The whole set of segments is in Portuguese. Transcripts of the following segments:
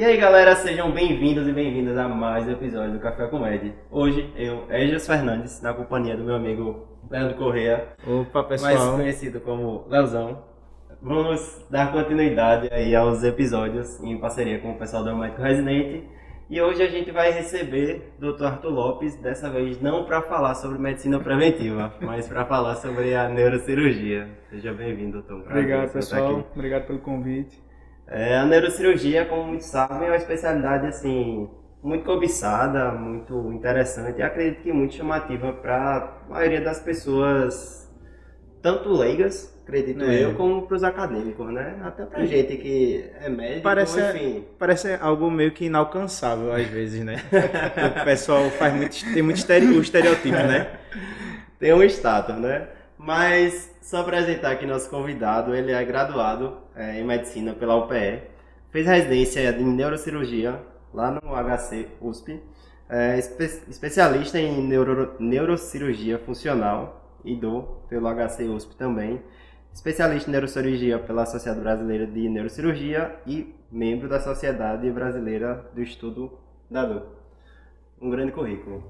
E aí galera, sejam bem-vindos e bem-vindas a mais um episódio do Café com Ed. Hoje eu, Egias Fernandes, na companhia do meu amigo Leandro Correia, Opa, mais pessoal. conhecido como Leozão. Vamos dar continuidade aí aos episódios em parceria com o pessoal do Médico Residente. E hoje a gente vai receber o Dr. Arthur Lopes, dessa vez não para falar sobre medicina preventiva, mas para falar sobre a neurocirurgia. Seja bem-vindo, doutor. Obrigado, pessoal. Obrigado pelo convite. É, a neurocirurgia, como muitos sabem, é uma especialidade assim muito cobiçada, muito interessante e acredito que muito chamativa para a maioria das pessoas, tanto leigas, acredito É. eu, como para os acadêmicos, né? Até para gente que é médico, Parece- enfim. Parece algo meio que inalcançável às vezes, né? o pessoal faz muito, tem muito estereotipo, né? tem um status, né? Mas só apresentar aqui nosso convidado, ele é graduado é, em medicina pela UPE, fez residência em neurocirurgia lá no HC USP, é espe- especialista em neuro- neurocirurgia funcional e do pelo HC USP também, especialista em neurocirurgia pela Sociedade Brasileira de Neurocirurgia e membro da Sociedade Brasileira do Estudo da Dor. Um grande currículo.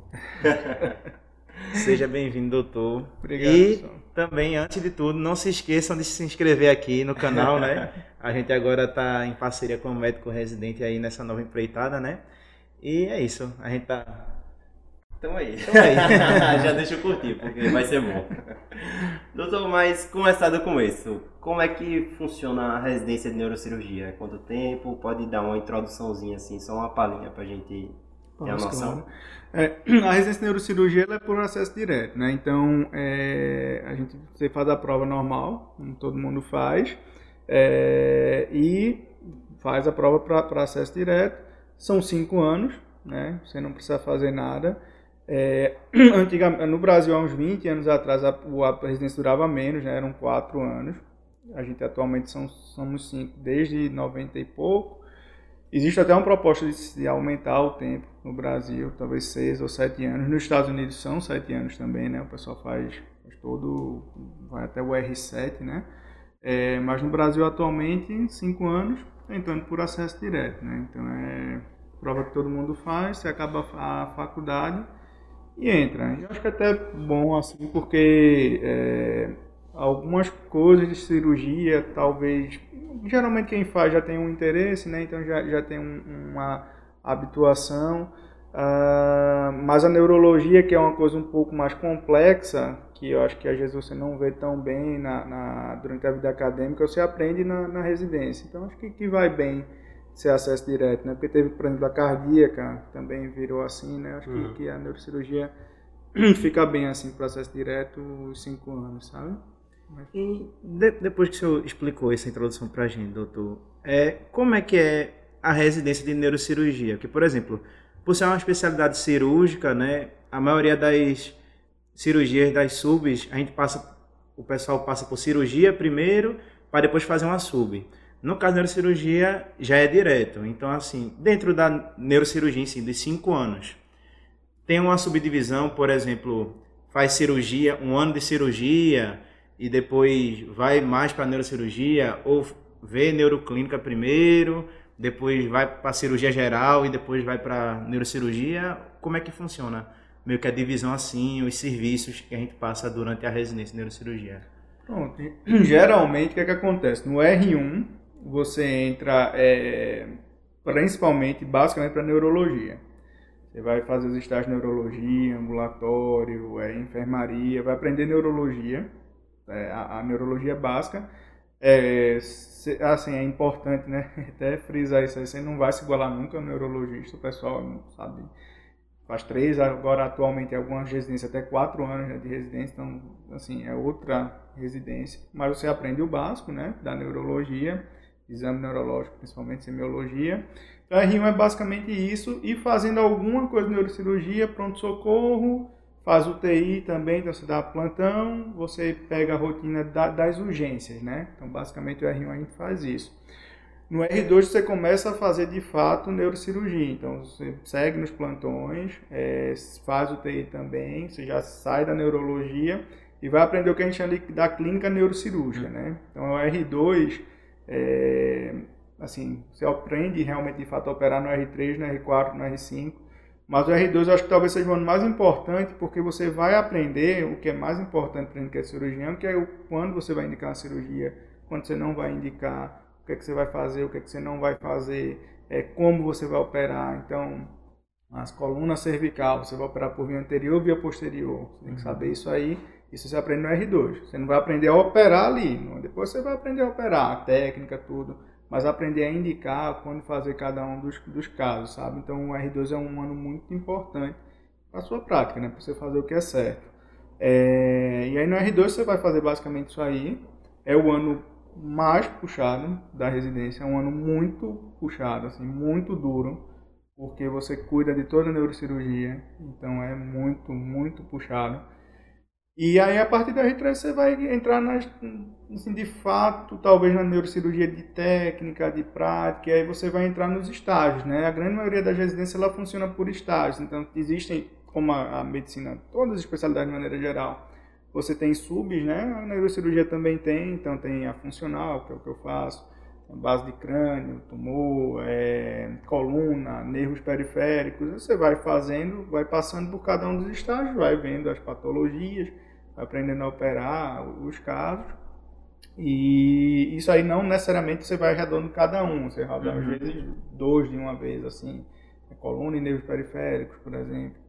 Seja bem-vindo, doutor. Obrigado, E também, antes de tudo, não se esqueçam de se inscrever aqui no canal, né? A gente agora está em parceria com o médico residente aí nessa nova empreitada, né? E é isso. A gente tá. Então aí. Aí. Já deixa eu curtir, porque vai ser bom. Doutor, mas começar do começo. Como é que funciona a residência de neurocirurgia? Quanto tempo? Pode dar uma introduçãozinha assim, só uma palhinha pra gente ter a Posso, noção. claro. É, a residência de neurocirurgia é por acesso direto, né? Então, é, a gente você faz a prova normal, como todo mundo faz, é, e faz a prova para acesso direto. São cinco anos, né? Você não precisa fazer nada. É, no Brasil, há uns 20 anos atrás, a, a residência durava menos, né? Eram quatro anos. A gente atualmente são, somos cinco, desde 90 e pouco. Existe até uma proposta de se aumentar o tempo no Brasil, talvez seis ou sete anos. Nos Estados Unidos são sete anos também, né? O pessoal faz, faz todo, vai até o R7, né? É, mas no Brasil atualmente, cinco anos, entrando por acesso direto, né? Então é prova que todo mundo faz, você acaba a faculdade e entra. Eu acho que é até bom assim, porque é, algumas coisas de cirurgia, talvez. Geralmente quem faz já tem um interesse, né? Então já, já tem um- uma habituação. Ah, mas a neurologia, que é uma coisa um pouco mais complexa, que eu acho que às vezes você não vê tão bem na, na- durante a vida acadêmica, você aprende na, na residência. Então acho que, que vai bem ser acesso direto, né? Porque teve, por exemplo, a cardíaca, que também virou assim, né? Acho que- Uhum. que, a neurocirurgia fica bem assim, processo direto, os cinco anos, sabe? E de- depois que o senhor explicou essa introdução pra gente, doutor, é, como é que é a residência de neurocirurgia? Porque, por exemplo, por ser uma especialidade cirúrgica, né, a maioria das cirurgias das subs, a gente passa, o pessoal passa por cirurgia primeiro, para depois fazer uma sub. No caso da neurocirurgia, já é direto. Então, assim, dentro da neurocirurgia em de cinco anos, tem uma subdivisão, por exemplo, faz cirurgia, um ano de cirurgia, e depois vai mais para neurocirurgia, ou vê neuroclínica primeiro, depois vai para cirurgia geral e depois vai para neurocirurgia. Como é que funciona? Meio que a divisão assim, os serviços que a gente passa durante a residência de neurocirurgia. Pronto. Geralmente, o que, é que acontece? No R1, você entra é, principalmente, basicamente, para neurologia. Você vai fazer os estágios de neurologia, ambulatório, é, enfermaria, vai aprender neurologia, é, a, a neurologia básica. É, assim, é importante, né? Até frisar isso aí, você não vai se igualar nunca ao neurologista, o pessoal não sabe faz três, agora atualmente algumas residências até quatro anos né, de residência, então assim, é outra residência. Mas você aprende o básico, né, da neurologia, exame neurológico, principalmente semiologia. Então a R1 é basicamente isso, e fazendo alguma coisa de neurocirurgia, pronto-socorro, faz UTI também, então você dá plantão, você pega a rotina da- das urgências, né? Então basicamente o R1 a gente faz isso. No R2 você começa a fazer de fato neurocirurgia, então você segue nos plantões, é, faz UTI também, você já sai da neurologia e vai aprender o que a gente chama da clínica neurocirúrgica, né? Então o R2, é, assim, você aprende realmente de fato a operar no R3, no R4, no R5, mas o R2 eu acho que talvez seja o ano mais importante, porque você vai aprender o que é mais importante para quem é cirurgião, que é o, quando você vai indicar a cirurgia, quando você não vai indicar, o que é que você vai fazer, o que é que você não vai fazer, é, como você vai operar. Então, as colunas cervical, você vai operar por via anterior ou via posterior. Você tem que saber isso aí. Isso você aprende no R2. Você não vai aprender a operar ali. Depois você vai aprender a operar, a técnica, tudo mas aprender a indicar quando fazer cada um dos, dos casos, sabe? Então o R2 é um ano muito importante para a sua prática, né? Para você fazer o que é certo. É... E aí no R2 você vai fazer basicamente isso aí. É o ano mais puxado da residência, é um ano muito puxado, assim, muito duro, porque você cuida de toda a neurocirurgia, então é muito, muito puxado. E aí, a partir da R3, você vai entrar nas, assim, de fato, talvez na neurocirurgia de técnica, de prática, e aí você vai entrar nos estágios, né? A grande maioria das residências, ela funciona por estágios, então existem, como a, a medicina, todas as especialidades de maneira geral, você tem subs, né? A neurocirurgia também tem, então tem a funcional, que é o que eu faço, base de crânio, tumor, é, coluna, nervos periféricos, você vai fazendo, vai passando por cada um dos estágios, vai vendo as patologias, aprendendo a operar os casos. E isso aí não necessariamente você vai rodando cada um, você roda uhum. às vezes dois de uma vez, assim, coluna e nervos periféricos, por exemplo.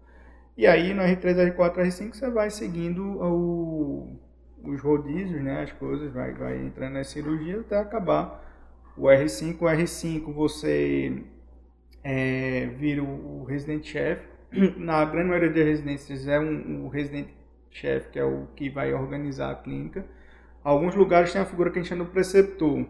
E aí no R3, R4, R5 você vai seguindo o, os rodízios, né, as coisas, vai, vai entrando nas cirurgias até acabar o R5. O R5 você é, vira o, residente chefe. Na grande maioria das residências é um, o residente chefe, que é o que vai organizar a clínica. Alguns lugares tem a figura que a gente chama de preceptor.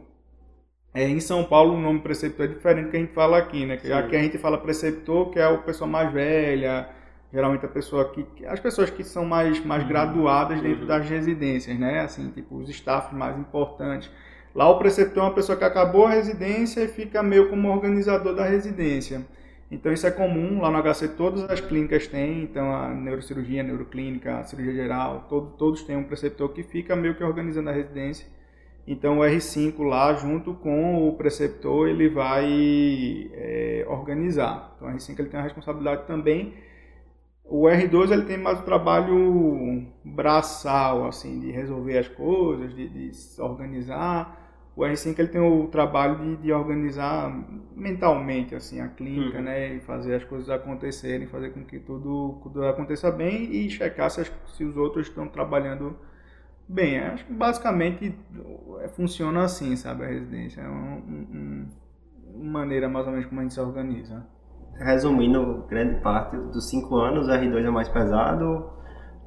É, em São Paulo, o nome preceptor é diferente do que a gente fala aqui, né? Sim. Aqui a gente fala preceptor, que é a pessoa mais velha, geralmente a pessoa que as pessoas que são mais mais uhum. graduadas dentro uhum. das residências, né? Assim, tipo os staffs mais importantes. Lá o preceptor é uma pessoa que acabou a residência e fica meio como organizador da residência. Então isso é comum, lá no HC todas as clínicas têm, então a neurocirurgia, a neuroclínica, a cirurgia geral, todo, todos têm um preceptor que fica meio que organizando a residência. Então o R5 lá, junto com o preceptor, ele vai é, organizar. Então o R5 ele tem a responsabilidade também. O R2 ele tem mais o trabalho braçal, assim, de resolver as coisas, de, de se organizar o R5 ele tem o trabalho de, de organizar mentalmente assim a clínica, uhum. né, e fazer as coisas acontecerem, fazer com que tudo, tudo aconteça bem e checar se, as, se os outros estão trabalhando bem. Acho que basicamente é, funciona assim, sabe, a residência. É uma, uma, uma maneira mais ou menos como a gente se organiza. Resumindo, grande parte dos cinco anos, o R2 é mais pesado,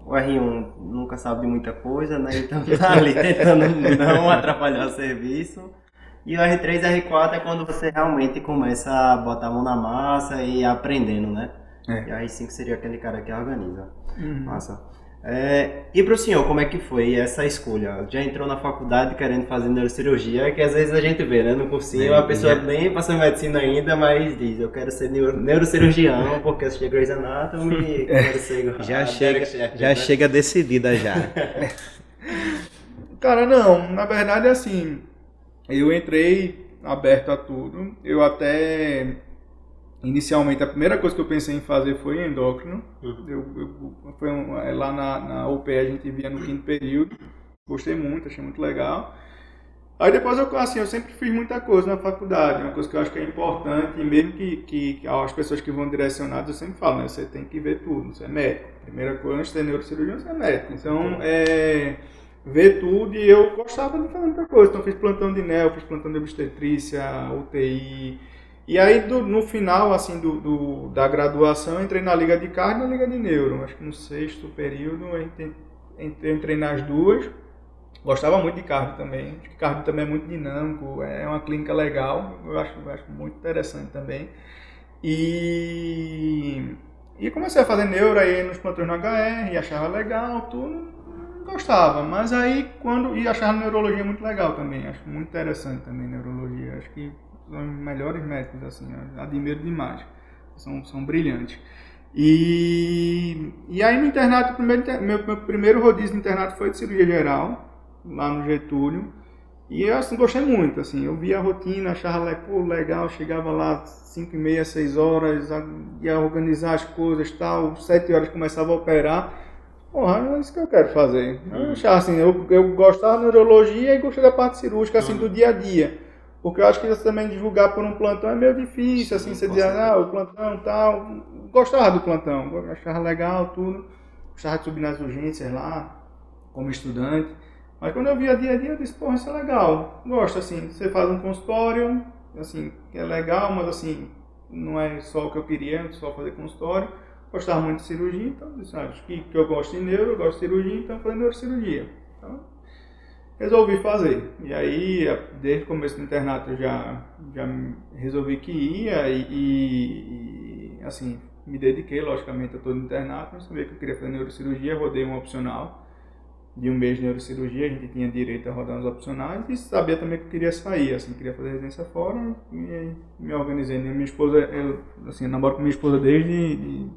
o R1 nunca sabe de muita coisa, né? Então tá ali tentando não atrapalhar o serviço. E o R3 e R4 é quando você realmente começa a botar a mão na massa e aprendendo, né? É. E o R5 seria aquele cara que organiza. Uhum. Massa. É, e para o senhor, como é que foi essa escolha? Já entrou na faculdade querendo fazer neurocirurgia, que às vezes a gente vê, né? No cursinho, é, a pessoa é. nem passou em medicina ainda, mas diz, eu quero ser neuro, neurocirurgião, porque assisti Grey's Anatomy e é. quero ser... Já, chega, já né? chega decidida já. Cara, não, na verdade, assim, eu entrei aberto a tudo, eu até Inicialmente, a primeira coisa que eu pensei em fazer foi endócrino. Uhum. Eu, eu, foi um, é, lá na, na UPE a gente via no quinto período. Gostei muito, achei muito legal. Aí depois eu, assim, eu sempre fiz muita coisa na faculdade, uma coisa que eu acho que é importante, e mesmo que, que as pessoas que vão direcionadas, eu sempre falo, né, você tem que ver tudo, você é médico. Primeira coisa, antes de ser neurocirurgião, você é médico. Então, é, ver tudo, e eu gostava de fazer muita coisa. Então, fiz plantão de NEL, fiz plantão de obstetrícia, UTI, e aí, do, no final, assim, do, do, da graduação, entrei na Liga de Cardio e na Liga de Neuro. Acho que no sexto período, eu entrei nas duas. Gostava muito de cardio também. Acho que cardio também é muito dinâmico, é uma clínica legal. Eu acho, eu acho muito interessante também. E, e comecei a fazer neuro aí nos plantões no HR, achava legal, tudo. Gostava, mas aí quando. E achava neurologia muito legal também. Acho muito interessante também neurologia. Acho que são os melhores médicos, assim, admiro demais. São, são brilhantes. E, e aí no internato, primeiro, meu, meu primeiro rodízio no internato foi de cirurgia geral, lá no Getúlio. E eu assim, gostei muito, assim, eu via a rotina, achava pô, legal, chegava lá 5 e meia, 6 horas, ia organizar as coisas tal, 7 horas começava a operar. Porra, é isso que eu quero fazer. Eu uhum. achava assim, eu, eu gostava da neurologia e gostei da parte cirúrgica, assim, do dia a dia. Porque eu acho que você também divulgar por um plantão é meio difícil, assim, você dizer, ah, o plantão tal. Gostava do plantão, achava legal tudo. Gostava de subir nas urgências lá, como estudante. Mas quando eu via dia a dia, eu disse, porra, isso é legal. Gosto, assim, você faz um consultório, assim, é legal, mas assim, não é só o que eu queria, só fazer consultório. Gostava muito de cirurgia, então disse, ah, acho que, que eu gosto de neuro, eu gosto de cirurgia, então falei neurocirurgia. Então, resolvi fazer. E aí, desde o começo do internato, eu já, já resolvi que ia e, e, e assim, me dediquei, logicamente, a todo o internato, mas sabia que eu queria fazer neurocirurgia, rodei um opcional de um mês de neurocirurgia, a gente tinha direito a rodar os opcionais e sabia também que eu queria sair, assim, queria fazer residência fora e me organizei. Minha esposa, eu, assim, eu namoro com minha esposa desde de,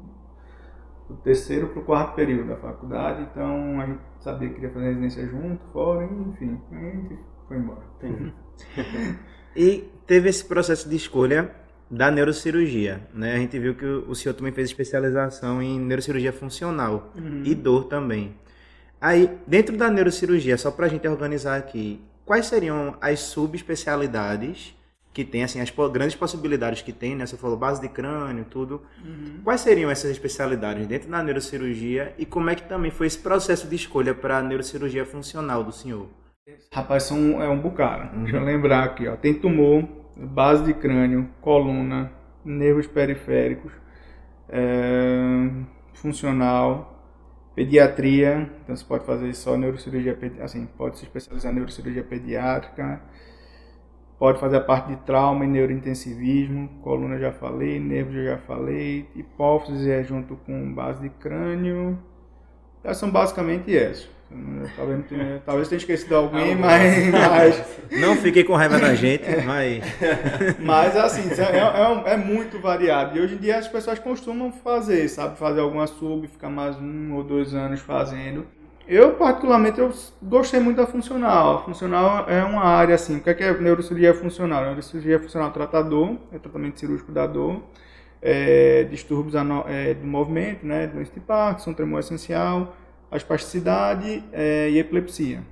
do terceiro para o quarto período da faculdade, então a gente sabia que queria fazer residência junto, fora, enfim, a gente foi embora. e teve esse processo de escolha da neurocirurgia, né? A gente viu que o senhor também fez especialização em neurocirurgia funcional uhum. e dor também. Aí, dentro da neurocirurgia, só para a gente organizar aqui, quais seriam as subespecialidades que tem, assim, as grandes possibilidades que tem, né? Você falou base de crânio, tudo. Uhum. Quais seriam essas especialidades dentro da neurocirurgia e como é que também foi esse processo de escolha para a neurocirurgia funcional do senhor? Rapaz, são, é um bocado. Uhum. Deixa eu lembrar aqui, ó. Tem tumor, base de crânio, coluna, nervos periféricos, é, funcional, Pediatria, então você pode fazer só neurocirurgia, assim, pode se especializar em neurocirurgia pediátrica, pode fazer a parte de trauma e neurointensivismo, coluna já falei, nervos já falei, hipófise é junto com base de crânio, são basicamente essas. Talvez, tenha, talvez tenha esquecido alguém, mas, mas, Não fiquei com raiva da gente, mas. Mas assim, é, é, é, muito variado. E hoje em dia as pessoas costumam fazer, sabe? Fazer alguma sub, ficar mais um ou dois anos fazendo. Eu, particularmente, eu gostei muito da funcional. A funcional é uma área assim. O que é, que é neurocirurgia funcional? Neurocirurgia funcional tratador, é tratamento cirúrgico da dor. É, distúrbios é, do movimento, né? Doença de Parkinson, tremor essencial a espasticidade é, e epilepsia.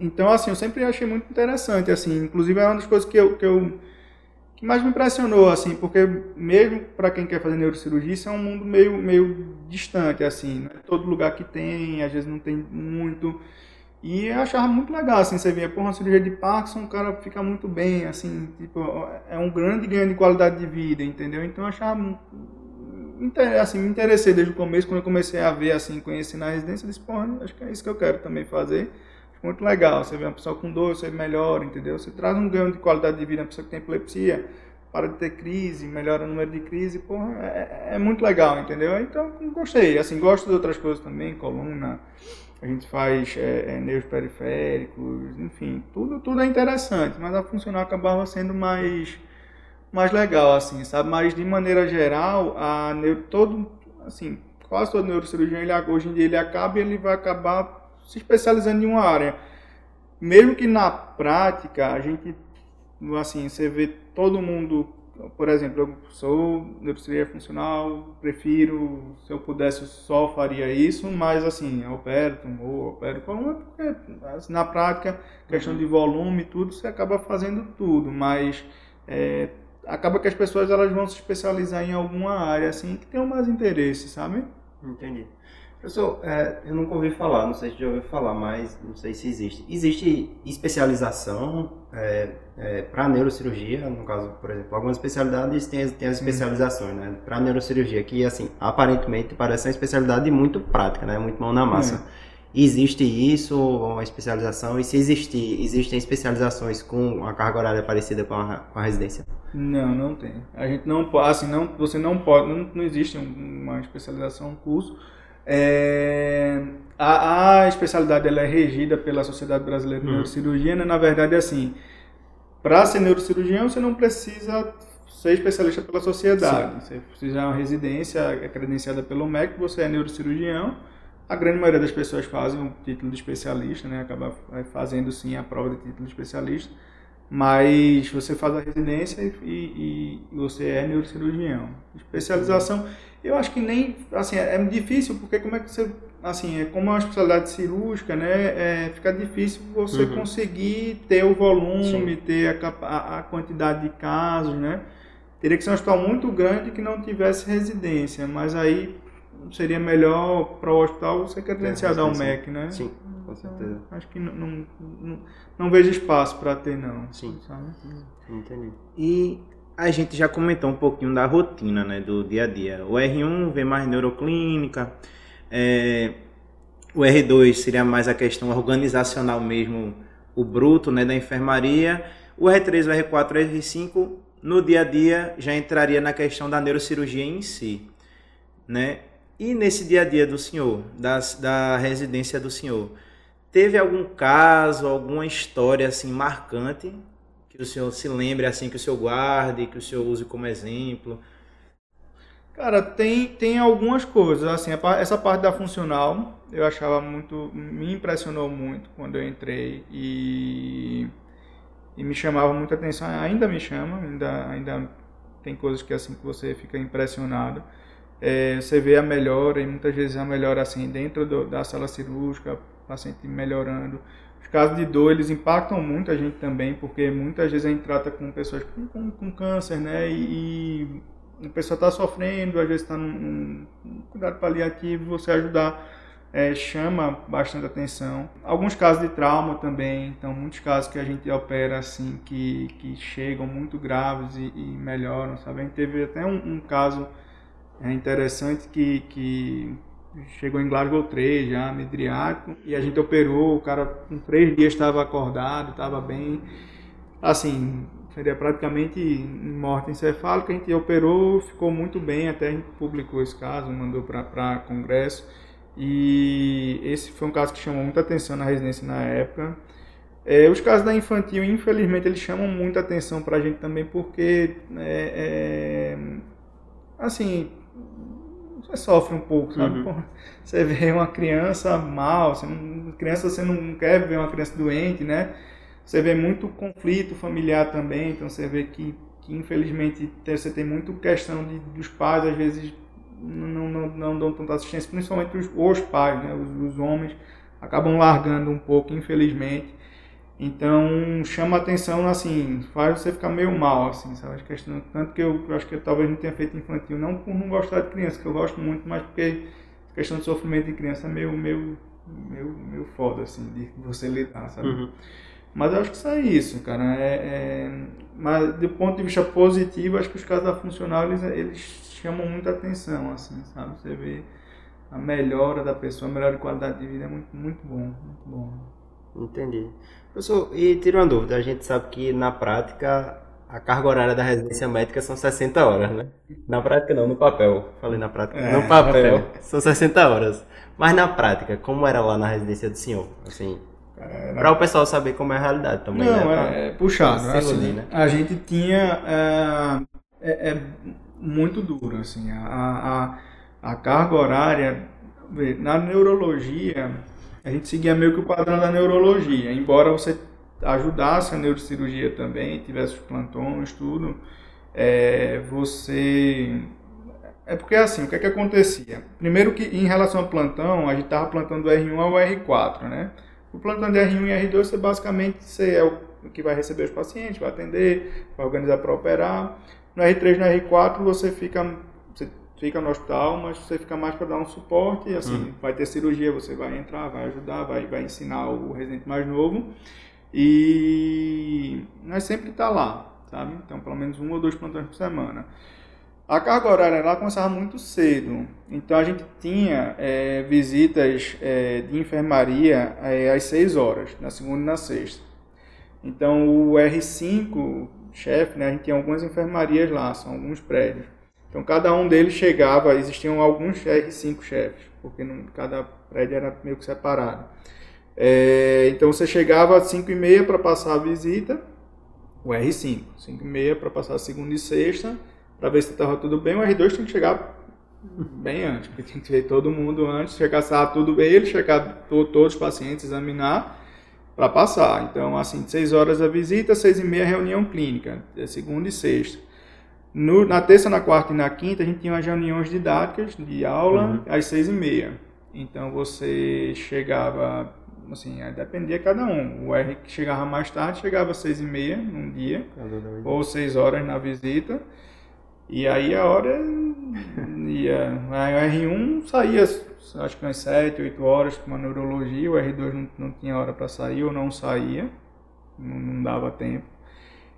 Então, assim, eu sempre achei muito interessante, assim, inclusive é uma das coisas que eu, que eu mais me impressionou, assim, porque mesmo para quem quer fazer neurocirurgia, isso é um mundo meio, meio distante, assim, não é todo lugar que tem, às vezes não tem muito, e eu achava muito legal, assim, você via, por uma cirurgia de Parkinson, o cara fica muito bem, assim, tipo, é um grande ganho de qualidade de vida, entendeu? Então eu achava assim, me interessei desde o começo, quando eu comecei a ver, assim, conhecer na residência, eu disse, pô, acho que é isso que eu quero também fazer. Muito legal, você vê uma pessoa com dor, você melhora, entendeu? Você traz um ganho de qualidade de vida, uma pessoa que tem epilepsia, para de ter crise, melhora o número de crise, porra, é, é muito legal, entendeu? Então, gostei, assim, gosto de outras coisas também, coluna, a gente faz é, é, nervos periféricos, enfim, tudo, tudo é interessante, mas a funcional acabava sendo mais mais legal, assim, sabe? Mas de maneira geral, a neuro, todo, assim, quase todo neurocirurgião, ele, hoje em dia ele acaba e ele vai acabar se especializando em uma área. Mesmo que na prática, a gente, assim, você vê todo mundo, por exemplo, eu sou neurocirurgia funcional, prefiro, se eu pudesse, só faria isso, mas assim, eu opero tumor, opero coluna, porque assim, na prática, questão de volume tudo, você acaba fazendo tudo, mas é, acaba que as pessoas elas vão se especializar em alguma área assim que tenham mais interesse, sabe? Entendi. Professor, é, eu nunca ouvi falar, não sei se já ouviu falar, mas não sei se existe. Existe especialização é, é, para neurocirurgia, no caso, por exemplo, algumas especialidades têm, têm as especializações, né? Para neurocirurgia, que assim, aparentemente parece uma especialidade muito prática, né? Muito mão na massa. É. Existe isso, uma especialização? E se existir, existem especializações com uma carga horária parecida com a, com a residência? Não, não tem. A gente não pode, assim, não, você não pode, não, não existe uma especialização, um curso. É, a, a, especialidade ela é regida pela Sociedade Brasileira de hum. Neurocirurgia, né? na verdade, é assim, para ser neurocirurgião você não precisa ser especialista pela sociedade. Sim. Você precisa de uma residência credenciada pelo MEC, você é neurocirurgião, A grande maioria das pessoas fazem o título de especialista, né? Acaba fazendo sim a prova de título de especialista, mas você faz a residência e, e, e você é neurocirurgião. Especialização, eu acho que nem, assim, é, é difícil porque como é que você, assim, é como é uma especialidade cirúrgica, né? É, fica difícil você uhum. conseguir ter o volume, sim. ter a, a, a quantidade de casos, né? Teria que ser um hospital muito grande que não tivesse residência, mas aí seria melhor para o hospital você credenciado ao MEC, né? Sim, com certeza. Acho que não, não, não, não vejo espaço para ter, não. Sim, sabe? entendi. E a gente já comentou um pouquinho da rotina, né, do dia a dia. O R1 vem mais neuroclínica, é, o R2 seria mais a questão organizacional mesmo, o bruto, né, da enfermaria. O R3, o R4, o R5, no dia a dia já entraria na questão da neurocirurgia em si, né? E nesse dia a dia do senhor, das, da residência do senhor, teve algum caso, alguma história assim marcante que o senhor se lembre assim que o senhor guarde, que o senhor use como exemplo? Cara, tem, tem algumas coisas, assim, essa parte da funcional eu achava muito, me impressionou muito quando eu entrei e, e me chamava muita atenção, ainda me chama, ainda, ainda tem coisas que assim que você fica impressionado é, você vê a melhora, e muitas vezes a melhora assim dentro do, da sala cirúrgica, paciente melhorando. Os casos de dor, eles impactam muito a gente também, porque muitas vezes a gente trata com pessoas com, com, com câncer, né, e, e a pessoa está sofrendo, às vezes está num, num, cuidado paliativo, você ajudar é, chama bastante atenção. Alguns casos de trauma também, então muitos casos que a gente opera assim, que, que chegam muito graves e, e melhoram, sabe? A gente teve até um, um caso é interessante que, que chegou em Glasgow 3 já, midriático, e a gente operou, o cara com três dias estava acordado, estava bem, assim, seria praticamente morte encefálica, a gente operou, ficou muito bem, até a gente publicou esse caso, mandou para congresso, e esse foi um caso que chamou muita atenção na residência na época. É, os casos da infantil, infelizmente, eles chamam muita atenção para a gente também, porque, é, é, assim, sofre um pouco, sabe? Uhum. você vê uma criança mal, você não, criança você não quer ver uma criança doente, né? Você vê muito conflito familiar também, então você vê que, que infelizmente você tem muito questão de, dos pais, às vezes não, não, não dão tanta assistência, principalmente os, os pais, né? Os, os homens acabam largando um pouco, infelizmente. Então chama atenção, assim, faz você ficar meio mal, assim, sabe? Questão, tanto que eu, eu acho que eu talvez não tenha feito infantil, não por não gostar de criança, que eu gosto muito, mas porque a questão de sofrimento de criança é meio, meio, meio, meio foda, assim, de você lidar, sabe? Uhum. Mas eu acho que isso é isso, cara. É, é, mas do ponto de vista positivo, acho que os casos da funcional, eles, eles chamam muita atenção, assim, sabe? Você vê a melhora da pessoa, a melhora de qualidade de vida é muito, muito bom, muito bom. Entendi. Professor, e tira uma dúvida, a gente sabe que na prática a carga horária da residência médica são 60 horas, né? Na prática não, no papel. Falei na prática. É, no papel, papel, são 60 horas. Mas na prática, como era lá na residência do senhor? Assim, é, para o pessoal saber como é a realidade também. Não, né? é, é puxado. Assim, né? A gente tinha. É, é, é, muito duro, assim. A, a, a carga horária. Na neurologia, a gente seguia meio que o padrão da neurologia, embora você ajudasse a neurocirurgia também, tivesse os plantões, tudo, é, você... É porque assim, o que é que acontecia? Primeiro que em relação ao plantão, a gente estava plantando do R1 ao R4, né? O plantão de R1 e R2, você basicamente você é o que vai receber os pacientes, vai atender, vai organizar para operar. No R3 e no R4 você fica fica no hospital, mas você fica mais para dar um suporte, e assim, uhum. vai ter cirurgia, você vai entrar, vai ajudar, vai, vai ensinar o residente mais novo, e nós sempre está lá, sabe? Então, pelo menos um ou dois plantões por semana. A carga horária lá começava muito cedo, então a gente tinha é, visitas é, de enfermaria é, às 6 horas, na segunda e na sexta. Então o R5, chefe, né, a gente tinha algumas enfermarias lá, são alguns prédios. Então cada um deles chegava, existiam alguns R5 chefes, porque não, cada prédio era meio que separado. É, então você chegava às 5 e meia para passar a visita, o R5, 5 e meia para passar segunda e sexta, para ver se estava tudo bem. O R2 tinha que chegar bem antes, porque tem que ver todo mundo antes, checar se tudo ele, checar to, todos os pacientes, examinar para passar. Então, assim, seis horas a visita, seis e meia reunião clínica, é segunda e sexta. No, na terça, na quarta e na quinta, a gente tinha as reuniões didáticas de aula uhum. às seis e meia. Então, você chegava, assim, dependia de cada um. O R que chegava mais tarde, chegava às seis e meia num dia, ou seis horas na visita. E aí a hora ia. A R1 saía, acho que umas 7, 8 horas com uma neurologia, o R2 não, não tinha hora para sair ou não saía, não, não, dava tempo.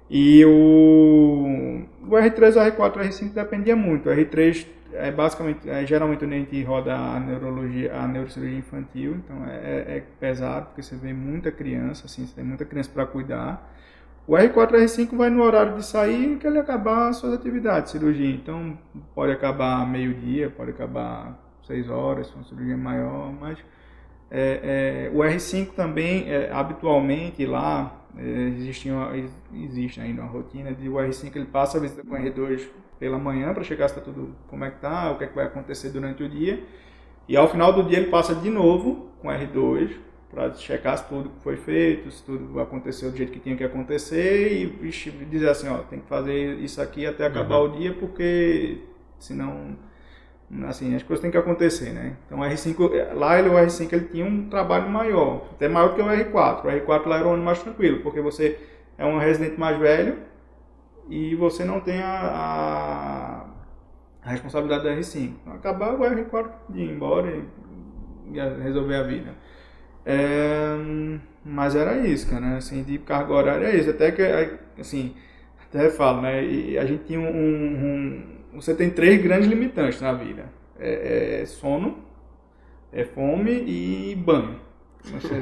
E o, o R3, o R4 o R5 dependia muito. O R3 é basicamente, é, geralmente onde a gente roda a neurologia, a neurocirurgia infantil, então é, é, é pesado, porque você vê muita criança, assim, você tem muita criança para cuidar. O R4 e R5 vai no horário de sair que ele acabar as suas atividades, cirurgia. Então, pode acabar meio-dia, pode acabar seis horas, se uma cirurgia maior, mas é, é, o R5 também, é, habitualmente lá, existe, uma, existe ainda uma rotina de o R5 ele passa a visita com o R2 pela manhã para chegar se está tudo como é que tá, o que, é que vai acontecer durante o dia. E ao final do dia ele passa de novo com o R2 para checar se tudo foi feito, se tudo aconteceu do jeito que tinha que acontecer e, e dizer assim, ó, tem que fazer isso aqui até acabar uhum. o dia porque senão assim, as coisas têm que acontecer, né? Então o R5, lá ele, o R5 ele tinha um trabalho maior, até maior que o R4. O R4 lá era um ano mais tranquilo, porque você é um residente mais velho e você não tem a, a, a responsabilidade do R5. Então, acabar o R4 de ir embora e, e resolver a vida. É, mas era isso, cara, né? Assim, de carga horária é isso. Até que, assim, até falo, né? E a gente tinha um, um, Você tem três grandes limitantes na vida: é, é sono, é fome e banho.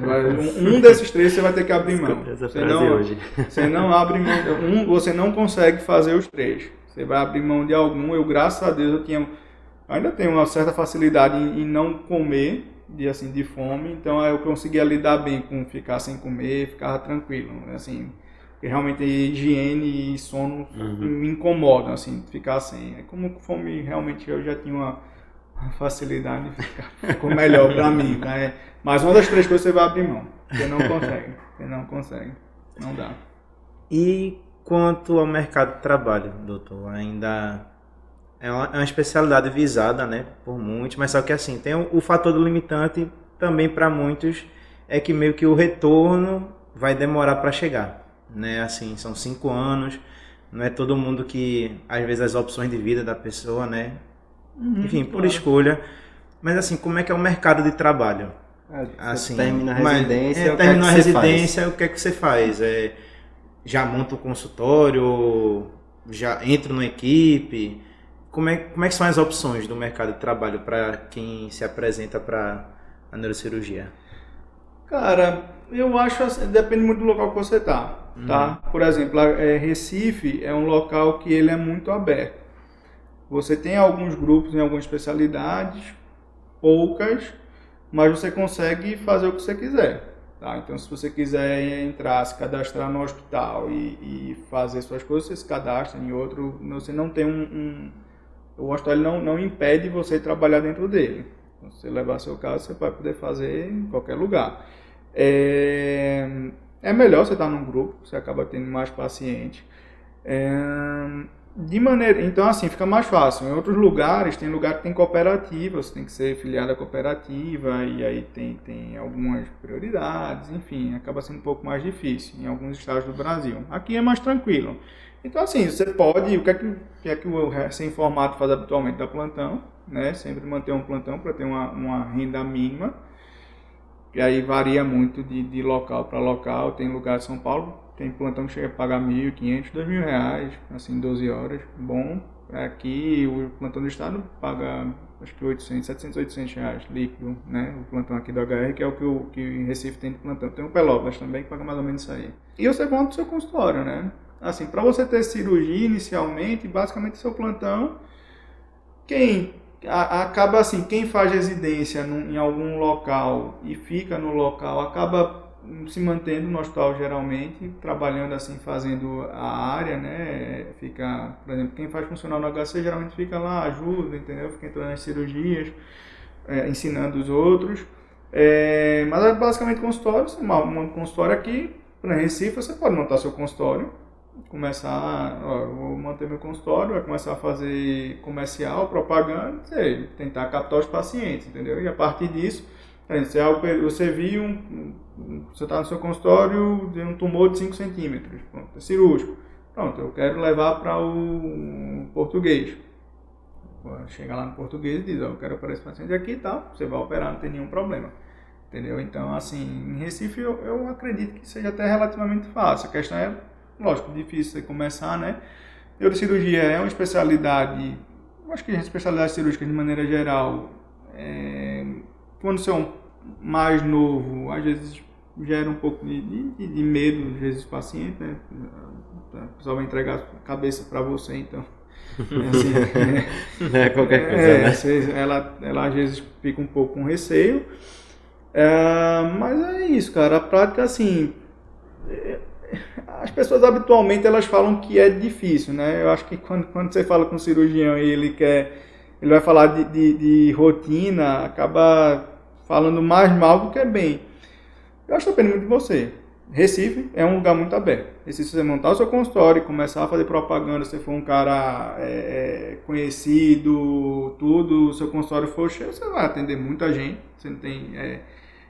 Vai, um, um, desses três você vai ter que abrir mão. Você não, você não abre mão. Um, você não consegue fazer os três. Você vai abrir mão de algum. Eu, graças a Deus, eu tinha. Ainda tenho uma certa facilidade em, em não comer de assim de fome, então eu conseguia lidar bem com ficar sem comer, ficava tranquilo, assim, porque realmente higiene e sono uhum. me incomodam assim, ficar sem. É como fome realmente eu já tinha uma, uma facilidade de ficar, ficou melhor para mim, né? Mas uma das três coisas você vai abrir mão, você não consegue, você não consegue, não dá. E quanto ao mercado de trabalho, doutor, ainda é uma, é uma especialidade visada, né, por muitos, mas só que assim, tem o, o fator do limitante também para muitos é que meio que o retorno vai demorar para chegar, né, assim, são cinco anos, não é todo mundo que, às vezes, as opções de vida da pessoa, né, uhum, enfim, por escolha, mas assim, como é que é o mercado de trabalho? É, assim, termina a residência, mas, é, termina a residência, o que é que você faz? É, já monta o consultório, já entra numa equipe, como é, como é que são as opções do mercado de trabalho para quem se apresenta para a neurocirurgia? Cara, eu acho assim, depende muito do local que você está, uhum. tá? Por exemplo, é, Recife é um local que ele é muito aberto. Você tem alguns grupos em algumas especialidades, poucas, mas você consegue fazer o que você quiser. Tá? Então, se você quiser entrar, se cadastrar no hospital e, e fazer suas coisas, você se cadastra em outro. Você não tem um, um o hospital não, não impede você trabalhar dentro dele. Então, se você levar seu caso, você vai poder fazer em qualquer lugar. É, é melhor você estar num grupo, você acaba tendo mais pacientes. É, de maneira, então assim, fica mais fácil. Em outros lugares, tem lugar que tem cooperativa, você tem que ser filiado à cooperativa, e aí tem, tem algumas prioridades, enfim, acaba sendo um pouco mais difícil em alguns estados do Brasil. Aqui é mais tranquilo. Então, assim, você pode, o que é que, que, é que o recém-formado faz habitualmente da plantão, né? Sempre manter um plantão para ter uma, uma renda mínima. E aí varia muito de, de local para local. Tem lugar de São Paulo, tem plantão que chega a pagar R$ 1.500, 2.000 reais, assim, 12 horas. Bom, aqui o plantão do estado paga acho que 800, 700, 800 reais líquido, né? O plantão aqui do HR, que é o que, o, que em Recife tem de plantão. Tem o Pelotas também, que paga mais ou menos isso aí. E você monta o seu consultório, né? Assim, para você ter cirurgia inicialmente, basicamente seu plantão, quem acaba assim, quem faz residência em algum local e fica no local, acaba se mantendo no hospital geralmente, trabalhando assim, fazendo a área, né? Fica, por exemplo, quem faz funcional no HC geralmente fica lá, ajuda, entendeu? Fica entrando nas cirurgias, é, ensinando os outros. É, mas é basicamente consultório, você monta um consultório aqui, para Recife, você pode montar seu consultório, começar, ó, vou manter meu consultório, vai começar a fazer comercial, propaganda, sei, tentar captar os pacientes, entendeu? E a partir disso, você, você viu um, você está no seu consultório de um tumor de 5 centímetros, pronto, é cirúrgico. Pronto, eu quero levar para o português. Chega lá no português e diz, ó, eu quero operar esse paciente aqui e tal, você vai operar, não tem nenhum problema. Entendeu? Então, assim, em Recife eu, eu acredito que seja até relativamente fácil. A questão é, lógico, difícil você começar, né? Neurocirurgia é uma especialidade, acho que a especialidade cirúrgica de maneira geral, é, quando você é um mais novo, às vezes gera um pouco de, de, de medo, às vezes, do paciente, né? A pessoa vai entregar a cabeça para você, então. Assim, é, é, qualquer coisa, é, né? Ela, ela às vezes fica um pouco com receio. É, mas é isso, cara. A prática, assim. As pessoas habitualmente elas falam que é difícil, né? Eu acho que quando, quando você fala com um cirurgião e ele quer. Ele vai falar de, de, de rotina, acaba falando mais mal do que bem. Eu acho que depende muito de você. Recife é um lugar muito aberto. Recife, se você montar o seu consultório e começar a fazer propaganda, se for um cara é, é, conhecido, tudo, o seu consultório for cheio, você vai atender muita gente, você não tem é,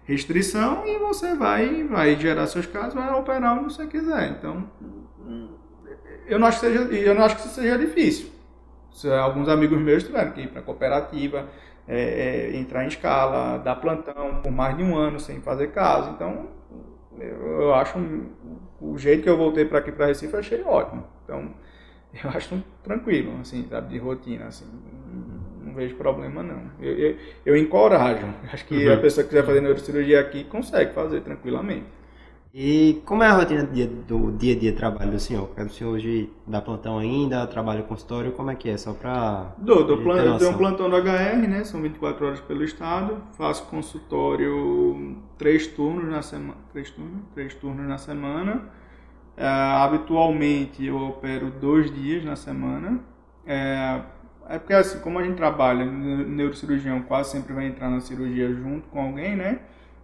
restrição e você vai, vai gerar seus casos, vai operar onde você quiser. Então, eu não acho que seja, eu não acho que isso seja difícil. Alguns amigos meus tiveram que ir para cooperativa, é, é, entrar em escala, dar plantão por mais de um ano sem fazer caso. Então, eu, eu acho um, o jeito que eu voltei para aqui para Recife eu achei ótimo. Então, eu acho tranquilo, assim, sabe, de rotina, assim, não, vejo problema não. Eu, eu, eu encorajo. Acho que uhum. a pessoa que quiser fazer neurocirurgia aqui consegue fazer tranquilamente. E como é a rotina do dia, do dia a dia de trabalho do senhor? O senhor hoje dá plantão ainda, trabalha no consultório, como é que é? Só para. Dou, dou plan... eu tenho um plantão do HR, né? São 24 horas pelo estado. Faço consultório três turnos na semana. Três turnos? Três turnos na semana. É, habitualmente eu opero dois dias na semana. É, é porque assim, como a gente trabalha, neurocirurgião quase sempre vai entrar na cirurgia junto com alguém, né?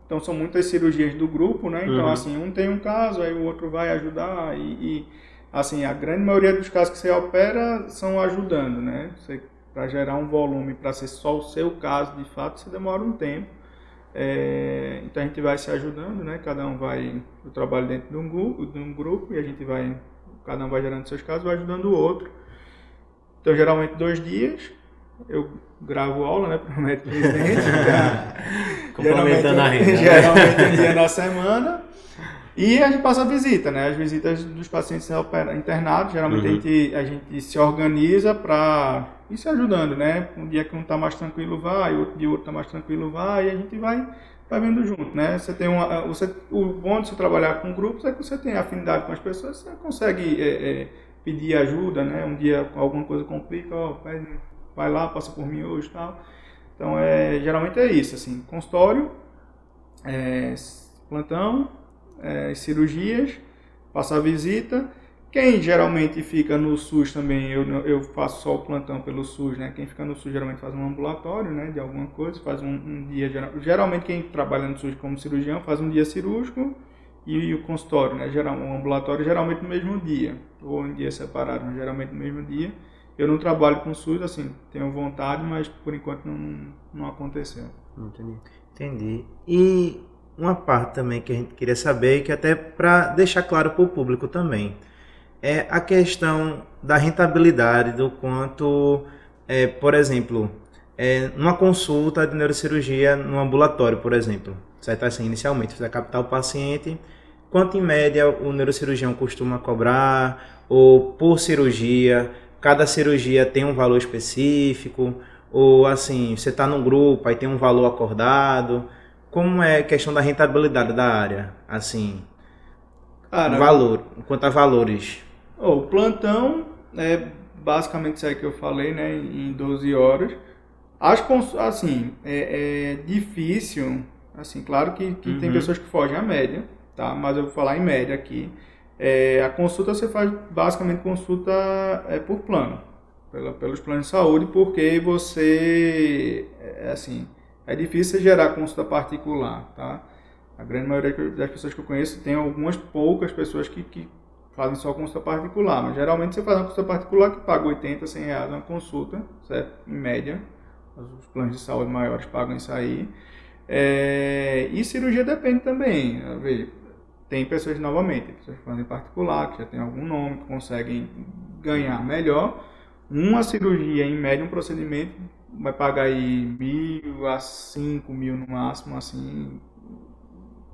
Então são muitas cirurgias do grupo, né? Então uhum. assim, um tem um caso, aí o outro vai ajudar e, e, assim, a grande maioria dos casos que você opera são ajudando, né? Para gerar um volume, para ser só o seu caso, de fato, você demora um tempo. É, então a gente vai se ajudando, né? Cada um vai, eu trabalho dentro de um, grupo, de um grupo e a gente vai, cada um vai gerando seus casos, vai ajudando o outro. Então geralmente dois dias, eu gravo aula, né, para o médico residente. Complementando a renda. Geralmente um dia na semana. E a gente passa a visita, né? As visitas dos pacientes internados, geralmente uhum. a, gente, a gente se organiza para ir se ajudando, né? Um dia que um está mais tranquilo vai, outro dia outro está mais tranquilo vai, e a gente vai, vai vendo junto, né? Você tem uma, você, o bom de você trabalhar com grupos é que você tem afinidade com as pessoas, você consegue é, é, pedir ajuda, né? Um dia alguma coisa complica, ó, vai lá, passa por mim hoje tal. Então, é, geralmente é isso, assim, consultório, é, plantão, é, cirurgias, passar visita. Quem geralmente fica no SUS também, eu, eu faço só o plantão pelo SUS, né? Quem fica no SUS geralmente faz um ambulatório, né? De alguma coisa, faz um, um dia... Geralmente quem trabalha no SUS como cirurgião faz um dia cirúrgico e, o consultório, né? Geral, um ambulatório geralmente no mesmo dia, ou em dia separado, geralmente no mesmo dia. Eu não trabalho com SUS, assim, tenho vontade, mas por enquanto não, não aconteceu. Entendi. Entendi. E uma parte também que a gente queria saber, que até para deixar claro para o público também, é a questão da rentabilidade, do quanto, é, por exemplo, é, numa consulta de neurocirurgia no ambulatório, por exemplo, certo? Assim, inicialmente, você captar o paciente, quanto em média o neurocirurgião costuma cobrar, ou por cirurgia, cada cirurgia tem um valor específico, ou assim, você está num grupo, aí tem um valor acordado. Como é a questão da rentabilidade da área? Assim, Cara, valor, quanto a valores. o plantão é basicamente isso aí que eu falei, né, em 12 horas. Acho assim, é, é difícil, assim, claro que, que uhum. tem pessoas que fogem à média, tá? Mas eu vou falar em média aqui. É, a consulta você faz basicamente consulta é, por plano, pela, pelos planos de saúde, porque você, é, assim, é difícil gerar consulta particular, tá? A grande maioria das pessoas que eu conheço tem algumas poucas pessoas que, que fazem só consulta particular, mas geralmente você faz uma consulta particular que paga 80, 100 reais uma consulta, certo? Em média, os planos de saúde maiores pagam isso aí. É, e cirurgia depende também. Tem pessoas, novamente, pessoas que fazem particular, que já tem algum nome, que conseguem ganhar melhor. Uma cirurgia, em média, um procedimento, vai pagar aí mil a cinco mil no máximo, assim,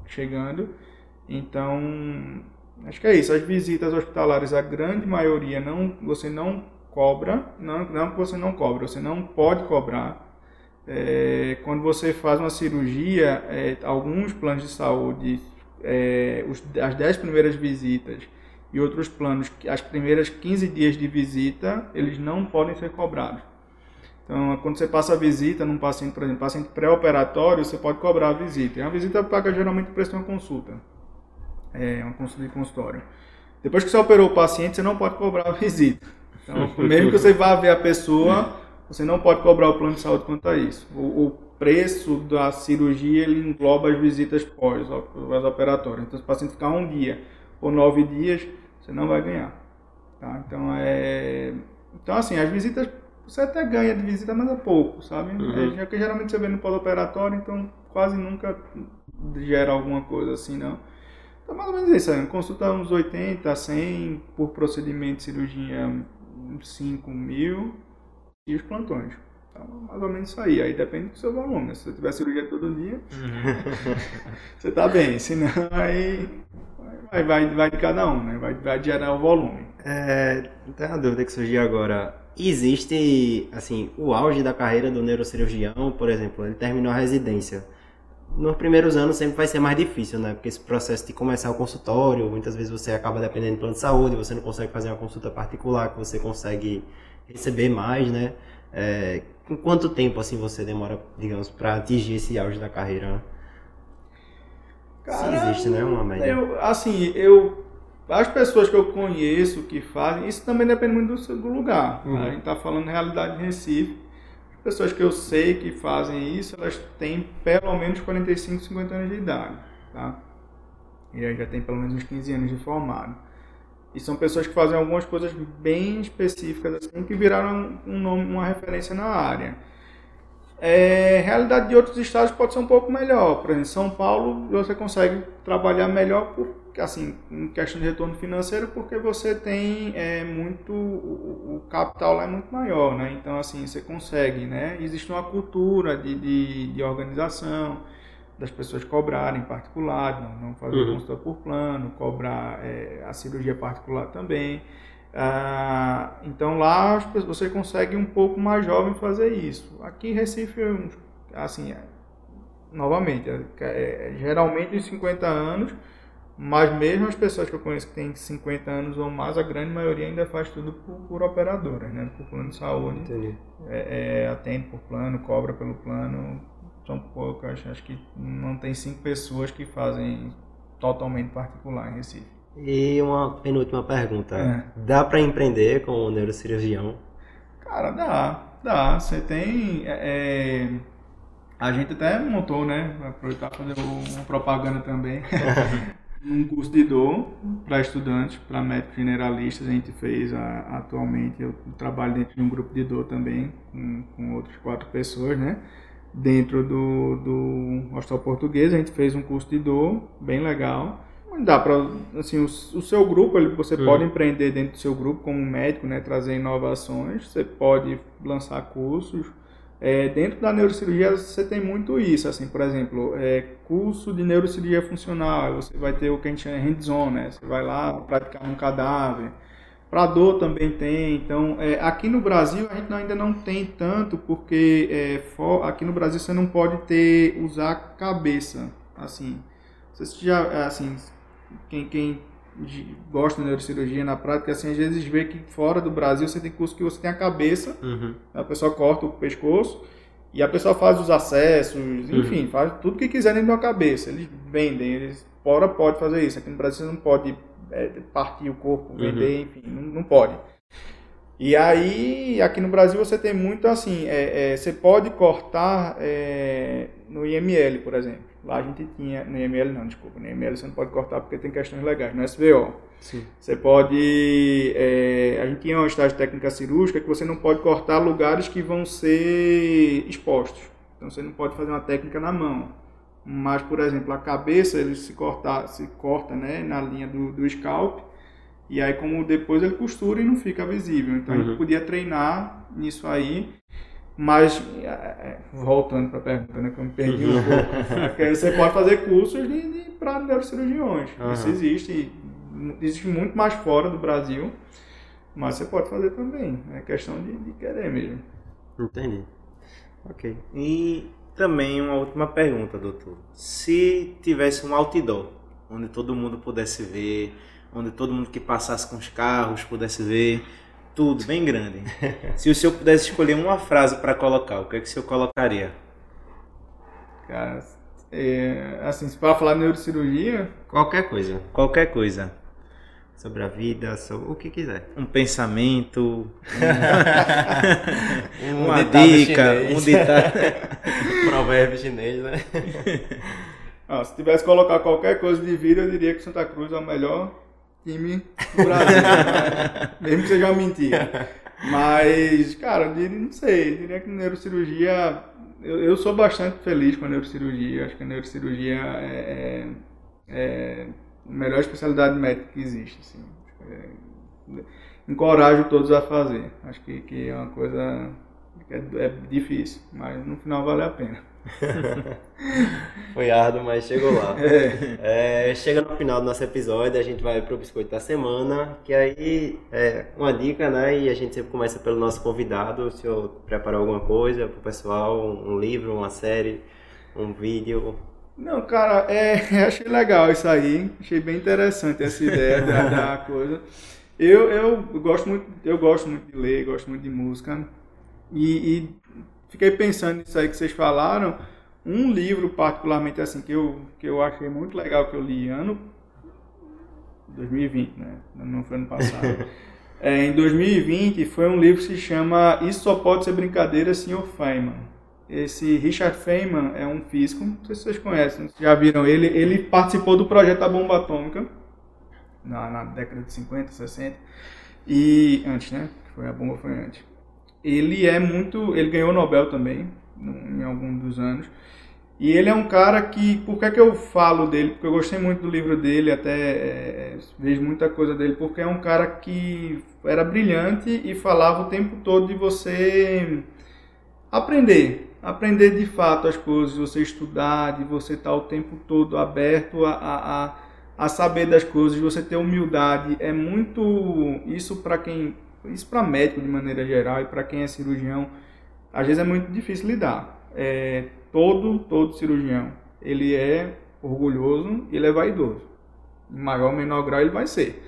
chegando. Então, acho que é isso. As visitas hospitalares, a grande maioria, não, você não cobra, não, não você não cobra, você não pode cobrar. É, quando você faz uma cirurgia, é, alguns planos de saúde, é, os, as 10 primeiras visitas e outros planos, as primeiras 15 dias de visita, eles não podem ser cobrados. Então, quando você passa a visita num paciente, por exemplo, paciente pré-operatório, você pode cobrar a visita. E a visita paga geralmente o preço de uma consulta. É uma consulta de consultório. Depois que você operou o paciente, você não pode cobrar a visita. Então, mesmo que você vá ver a pessoa, você não pode cobrar o plano de saúde quanto a isso. O, o preço da cirurgia ele engloba as visitas pós-operatórias. Então, se o paciente ficar um dia ou nove dias, você não vai ganhar. Tá? Então, é... então, assim, as visitas você até ganha de visita, mas é pouco, sabe? Uhum. É, que geralmente você vê no pós-operatório, então quase nunca gera alguma coisa assim, não. Então, mais ou menos isso, né? consulta uns 80, 100 por procedimento de cirurgia, 5 mil e os plantões. Então, mais ou menos isso aí. Aí depende do seu volume. Né? Se você tiver cirurgia todo dia, uhum. você tá bem. Senão, aí vai, vai, vai de cada um, né? Vai, vai gerar o volume. É, tem uma dúvida que surgiu agora existe, assim, o auge da carreira do neurocirurgião, por exemplo, ele terminou a residência. Nos primeiros anos sempre vai ser mais difícil, né? Porque esse processo de começar o consultório, muitas vezes você acaba dependendo do plano de saúde, você não consegue fazer uma consulta particular, que você consegue receber mais, né? É, em quanto tempo, assim, você demora, digamos, para atingir esse auge da carreira? Cara, Se existe, né? Uma média. Eu, assim, eu as pessoas que eu conheço que fazem, isso também depende muito do, do lugar. Uhum. A gente está falando realidade de Recife. As pessoas que eu sei que fazem isso, elas têm pelo menos 45, 50 anos de idade. Tá? E aí já tem pelo menos uns 15 anos de formado. E são pessoas que fazem algumas coisas bem específicas, assim, que viraram um nome, uma referência na área. É, realidade de outros estados pode ser um pouco melhor. Por exemplo, São Paulo você consegue trabalhar melhor por assim, em questão de retorno financeiro, porque você tem é, muito, o, o, capital lá é muito maior, né? Então, assim, você consegue, né? Existe uma cultura de, de, de organização, das pessoas cobrarem particular, não, não fazer uhum. consulta por plano, cobrar é, a cirurgia particular também. Ah, então lá você consegue um pouco mais jovem fazer isso. Aqui em Recife, assim, novamente, é, é, geralmente em 50 anos mas mesmo as pessoas que eu conheço que têm 50 anos ou mais, a grande maioria ainda faz tudo por, por operadoras, né? Por plano de saúde. É, é, atende por plano, cobra pelo plano. São poucas, acho que não tem cinco pessoas que fazem totalmente particular em Recife. E uma penúltima pergunta. É. Dá para empreender como neurocirurgião? Cara, dá. Dá. Você tem... É, é a gente até montou, né? Aproveitar fazer uma propaganda também. um curso de dor para estudantes, para médicos generalistas. A gente fez a, atualmente, eu trabalho dentro de um grupo de dor também, com, com outras quatro pessoas, né? Dentro do, do Hostel Português, a gente fez um curso de dor bem legal. Dá para, assim, o, o, seu grupo, você hum. pode empreender dentro do seu grupo como médico, né? Trazer inovações, você pode lançar cursos é, dentro da neurocirurgia você tem muito isso, assim, por exemplo, é, curso de neurocirurgia funcional, você vai ter o que a gente chama de hands-on, né? Você vai lá praticar um cadáver. Para dor também tem. Então, é, aqui no Brasil a gente ainda não tem tanto, porque é, for, aqui no Brasil você não pode ter usar cabeça, assim. Você já, assim, quem, quem gosta de neurocirurgia na prática, assim, às vezes vê que fora do Brasil você tem curso que você tem a cabeça, uhum. a pessoa corta o pescoço E a pessoa faz os acessos, enfim, uhum. faz tudo que quiser dentro da cabeça. Eles vendem, eles fora pode fazer isso. Aqui no Brasil você não pode é, partir o corpo, vender, uhum. enfim, não, não, pode. E aí, aqui no Brasil você tem muito assim, é, é, você pode cortar é, no IML, por exemplo. Lá a gente tinha, no IML não, desculpa, no IML você não pode cortar porque tem questões legais, no SVO. Sim. Você pode, é, a gente tinha uma estágio técnica cirúrgica que você não pode cortar lugares que vão ser expostos. Então você não pode fazer uma técnica na mão. Mas, por exemplo, a cabeça ele se corta, se corta né, na linha do, do scalp e aí como depois ele costura e não fica visível. Então uhum. uhum. podia treinar nisso aí. Mas, é, é, voltando para a pergunta, né, que eu me perdi um pouco, você pode fazer cursos de, de para neurocirurgiões. Uhum. Isso existe, existe muito mais fora do Brasil, mas você pode fazer também. É questão de, de querer mesmo. Entendi. Ok. E também uma última pergunta, doutor. Se tivesse um outdoor, onde todo mundo pudesse ver, onde todo mundo que passasse com os carros pudesse ver, tudo bem grande. Se o senhor pudesse escolher uma frase para colocar, o que é que o senhor colocaria? Cara, é, assim, se para falar de neurocirurgia, qualquer coisa. Qualquer coisa. Sobre a vida, sobre o que quiser. Um pensamento, um, uma dica, chinês. um ditado. Provérbio chinês, né? Ah, se tivesse que colocar qualquer coisa de vida, eu diria que Santa Cruz é o melhor time do Brasil. né? Mesmo que seja uma mentira. Mas, cara, eu diria, não sei, eu diria que neurocirurgia. Eu, eu sou bastante feliz com a neurocirurgia. Acho que a neurocirurgia é, é, é melhor especialidade médica que existe. Assim. É, encorajo todos a fazer. Acho que, que é uma coisa que é, é difícil, mas no final vale a pena. Foi árduo, mas chegou lá. É. É, chega no final do nosso episódio, a gente vai pro biscoito da semana, que aí é uma dica, né? E a gente sempre começa pelo nosso convidado. O senhor preparou alguma coisa pro pessoal? Um livro, uma série, um vídeo? Não, cara, é, achei legal isso aí. Achei bem interessante essa ideia da, da coisa. Eu, eu gosto muito, eu gosto muito de ler, gosto muito de música. E, e fiquei pensando nisso aí que vocês falaram. Um livro particularmente assim que eu, que eu achei muito legal que eu li ano 2020, né? Não foi ano passado. é, em 2020 foi um livro que se chama Isso Só Pode Ser Brincadeira, Sr. Feynman. Esse Richard Feynman é um físico, não sei se vocês conhecem, já viram ele. Ele participou do projeto da bomba atômica na, na década de 50, 60 e antes, né? Foi a bomba foi antes ele é muito. Ele ganhou o Nobel também, em algum dos anos. E ele é um cara que. Por que, é que eu falo dele? Porque eu gostei muito do livro dele, até é, vejo muita coisa dele, porque é um cara que era brilhante e falava o tempo todo de você aprender. Aprender de fato as coisas, de você estudar, de você estar o tempo todo aberto a, a, a saber das coisas, de você ter humildade. É muito. Isso para quem isso para médico de maneira geral e para quem é cirurgião, às vezes é muito difícil lidar. É, todo, todo cirurgião, ele é orgulhoso e ele é vaidoso. Em maior ou menor grau ele vai ser.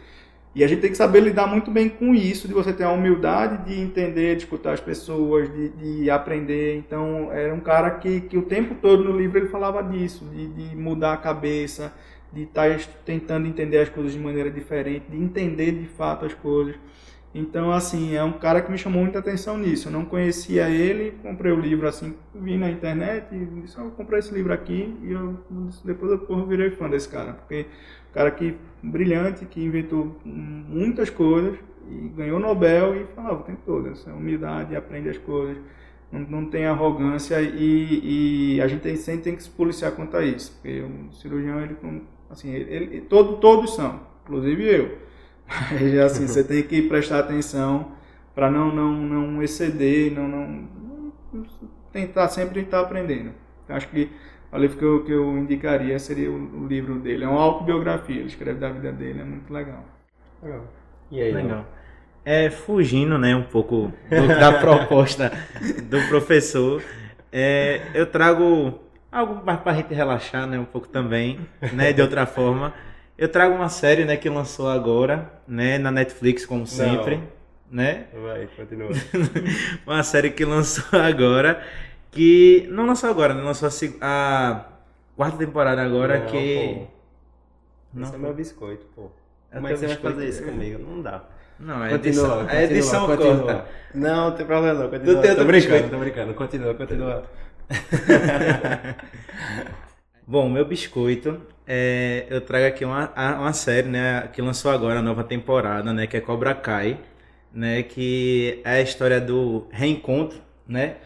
E a gente tem que saber lidar muito bem com isso, de você ter a humildade de entender, de escutar as pessoas, de, de aprender. Então, era um cara que, que o tempo todo no livro ele falava disso, de, de mudar a cabeça, de estar tá tentando entender as coisas de maneira diferente, de entender de fato as coisas. Então, assim, é um cara que me chamou muita atenção nisso. Eu não conhecia ele, comprei o livro assim, vi na internet e disse, eu comprei esse livro aqui e eu, depois eu porra, virei fã desse cara. Porque um cara que brilhante, que inventou muitas coisas e ganhou Nobel e falava o tempo todo, essa humildade, aprende as coisas, não, não tem arrogância e, e a gente sempre tem que se policiar quanto a isso. Porque o cirurgião, ele, assim, ele, ele todo, todos são, inclusive eu. Mas assim, você tem que prestar atenção para não, não, não exceder, não, não tentar sempre estar aprendendo. Então, acho que o livro que eu, que eu indicaria seria o, o, livro dele. É uma autobiografia, ele escreve da vida dele, é muito legal. Legal. E aí, legal. É, fugindo né, um pouco do, da proposta do professor, é, eu trago algo mais para a gente relaxar né, um pouco também, né, de outra forma. Eu trago uma série, né, que lançou agora, né, na Netflix, como sempre, Não. né? Vai, continua. uma série que lançou agora, que não lançou agora, né? lançou a, a quarta temporada agora Não, que... pô. Não, Esse é meu biscoito, pô. Como é que teu você vai fazer isso comigo? Não dá. Não, é Continua, edição, continua, é edição continua. corta. Não, não tem problema não. Continua. Tem tô outro brincando, biscoito? tô brincando. Continua, continua. Bom, meu biscoito, é, eu trago aqui uma, uma série, né, que lançou agora a nova temporada, né, que é Cobra Kai, né, que é a história do reencontro, né,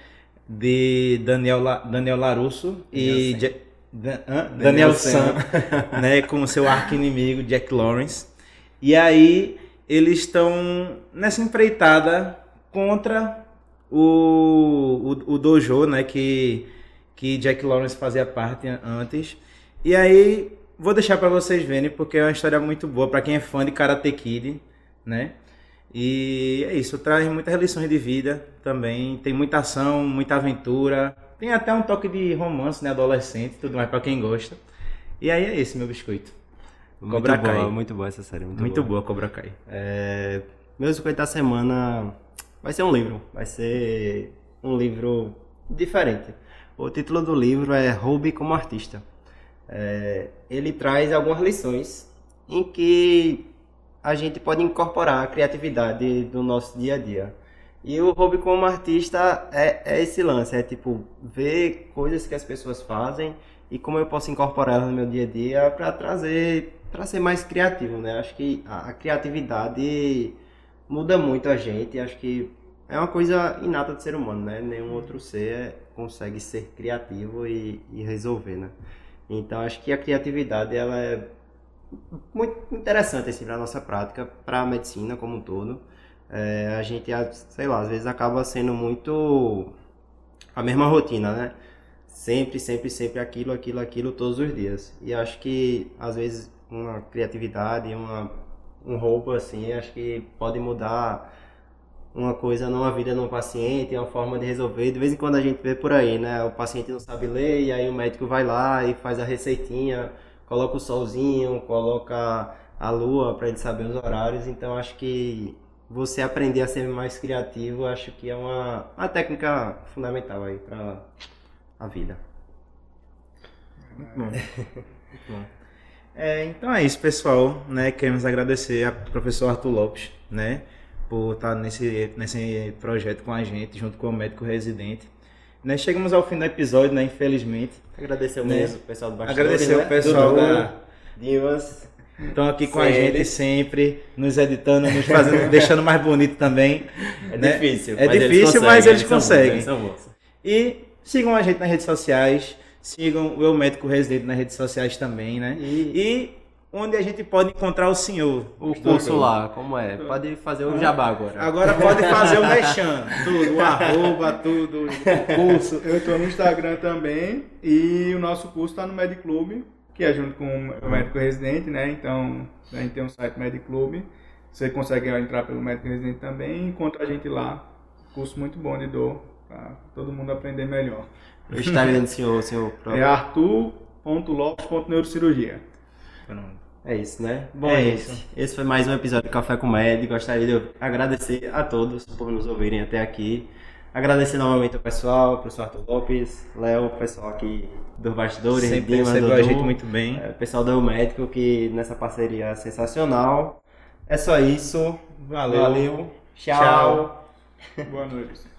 de Daniel, La, Daniel Larusso e Daniel Ja- Da- hã? Daniel Daniel. San, né, com seu arqui-inimigo Jack Lawrence. E aí eles estão nessa empreitada contra o, o, o dojo, né, que que Jack Lawrence fazia parte antes. E aí vou deixar para vocês verem porque é uma história muito boa para quem é fã de Karate Kid, né? E é isso, traz muitas lições de vida também, tem muita ação, muita aventura, tem até um toque de romance, né, adolescente, tudo mais para quem gosta. E aí é esse meu biscoito. Muito Cobra boa, Kai. muito boa essa série. Muito, Muito, boa. boa Cobra Kai. É, meu biscoito da semana vai ser um livro. Vai ser um livro diferente. O título do livro é Hobby como Artista. É, ele traz algumas lições em que a gente pode incorporar a criatividade do nosso dia a dia. E o hobby como artista é, é esse lance, é tipo ver coisas que as pessoas fazem e como eu posso incorporar elas no meu dia a dia para trazer, para ser mais criativo, né? Acho que a, a criatividade muda muito a gente, acho que é uma coisa inata do ser humano, né? Nenhum outro ser consegue ser criativo e, e resolver, né? Então acho que a criatividade ela é muito interessante assim para nossa prática, para a medicina como um todo. É, a gente, sei lá, às vezes acaba sendo muito a mesma rotina, né? Sempre, sempre, sempre aquilo, aquilo, aquilo todos os dias. E acho que às vezes uma criatividade, uma um roubo assim, acho que pode mudar uma coisa numa vida de um paciente, uma forma de resolver. De vez em quando a gente vê por aí, né? O paciente não sabe ler e aí o médico vai lá e faz a receitinha, coloca o solzinho, coloca a lua para ele saber os horários. Então acho que você aprender a ser mais criativo, acho que é uma, uma técnica fundamental aí para a vida. Muito bom. É, então é isso, pessoal. Né? Queremos agradecer ao professor Arthur Lopes, né? Por estar nesse, nesse projeto com a gente, junto com o médico residente. Né? Chegamos ao fim do episódio, né? Infelizmente. Agradecer Né? mesmo o pessoal do bastidores, Agradecer né? o pessoal Dudu, da. Divas. Estão aqui com a gente sempre, nos editando, nos fazendo, deixando mais bonito também. É né? difícil. É mas difícil, conseguem, mas eles são bons, conseguem. eles são bons. E sigam a gente nas redes sociais, sigam o Eu Médico Residente nas redes sociais também, né? E E onde a gente pode encontrar o senhor. o curso lá, como é? Pode fazer o jabá agora. Agora pode fazer o mexão, tudo, o arroba, tudo, o curso. Eu estou no Instagram também e o nosso curso está no Mediclube, que é junto com o médico residente, né? Então a gente tem um site Mediclube. Você consegue entrar pelo médico residente também e encontra a gente lá. Curso muito bom de dor, para todo mundo aprender melhor. O Instagram do senhor, senhor É arthur.lopes.neurocirurgia. É isso, né? Bom, É gente, isso. esse foi mais um episódio do Café com Med. Gostaria de agradecer a todos por nos ouvirem até aqui. Agradecer novamente ao pessoal, ao professor Arthur Lopes, Léo, o pessoal aqui dos bastidores, Sempre Dima, recebeu a gente muito bem. é, o pessoal do Médico, que nessa parceria é sensacional. É só isso. Valeu. Valeu. Tchau. Boa noite.